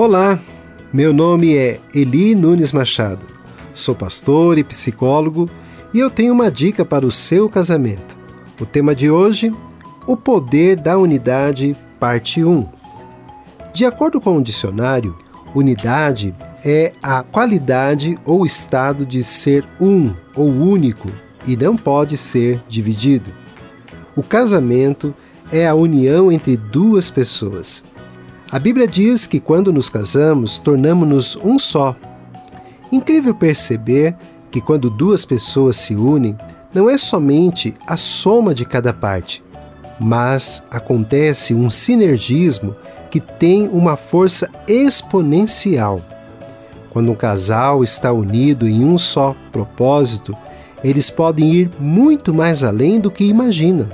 Olá, meu nome é Eli Nunes Machado. Sou pastor e psicólogo e eu tenho uma dica para o seu casamento. O tema de hoje: O poder da unidade, parte 1. De acordo com o dicionário, unidade é a qualidade ou estado de ser um ou único e não pode ser dividido. O casamento é a união entre duas pessoas. A Bíblia diz que quando nos casamos, tornamos-nos um só. Incrível perceber que quando duas pessoas se unem, não é somente a soma de cada parte, mas acontece um sinergismo que tem uma força exponencial. Quando um casal está unido em um só propósito, eles podem ir muito mais além do que imaginam.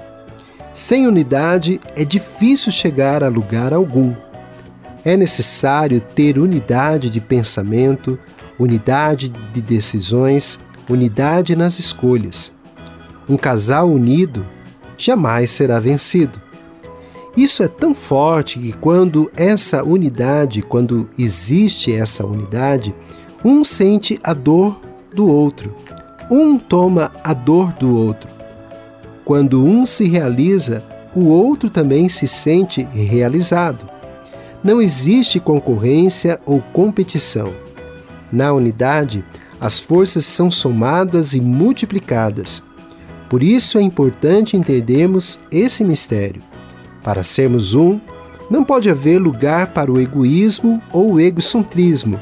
Sem unidade é difícil chegar a lugar algum. É necessário ter unidade de pensamento, unidade de decisões, unidade nas escolhas. Um casal unido jamais será vencido. Isso é tão forte que quando essa unidade, quando existe essa unidade, um sente a dor do outro, um toma a dor do outro. Quando um se realiza, o outro também se sente realizado. Não existe concorrência ou competição. Na unidade, as forças são somadas e multiplicadas. Por isso é importante entendermos esse mistério. Para sermos um, não pode haver lugar para o egoísmo ou o egocentrismo.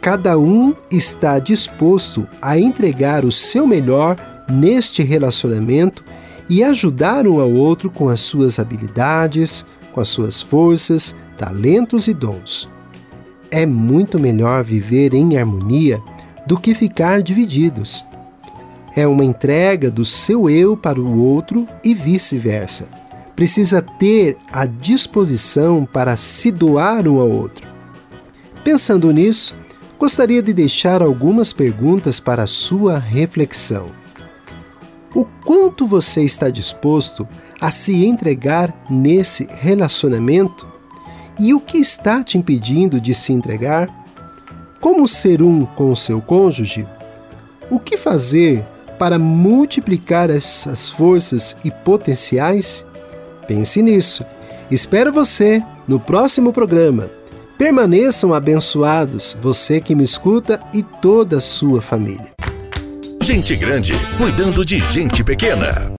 Cada um está disposto a entregar o seu melhor neste relacionamento e ajudar um ao outro com as suas habilidades, com as suas forças, talentos e dons. É muito melhor viver em harmonia do que ficar divididos. É uma entrega do seu eu para o outro e vice-versa. Precisa ter a disposição para se doar um ao outro. Pensando nisso, gostaria de deixar algumas perguntas para sua reflexão. O quanto você está disposto a se entregar nesse relacionamento? E o que está te impedindo de se entregar? Como ser um com o seu cônjuge? O que fazer para multiplicar essas forças e potenciais? Pense nisso. Espero você no próximo programa. Permaneçam abençoados, você que me escuta e toda a sua família. Gente grande cuidando de gente pequena.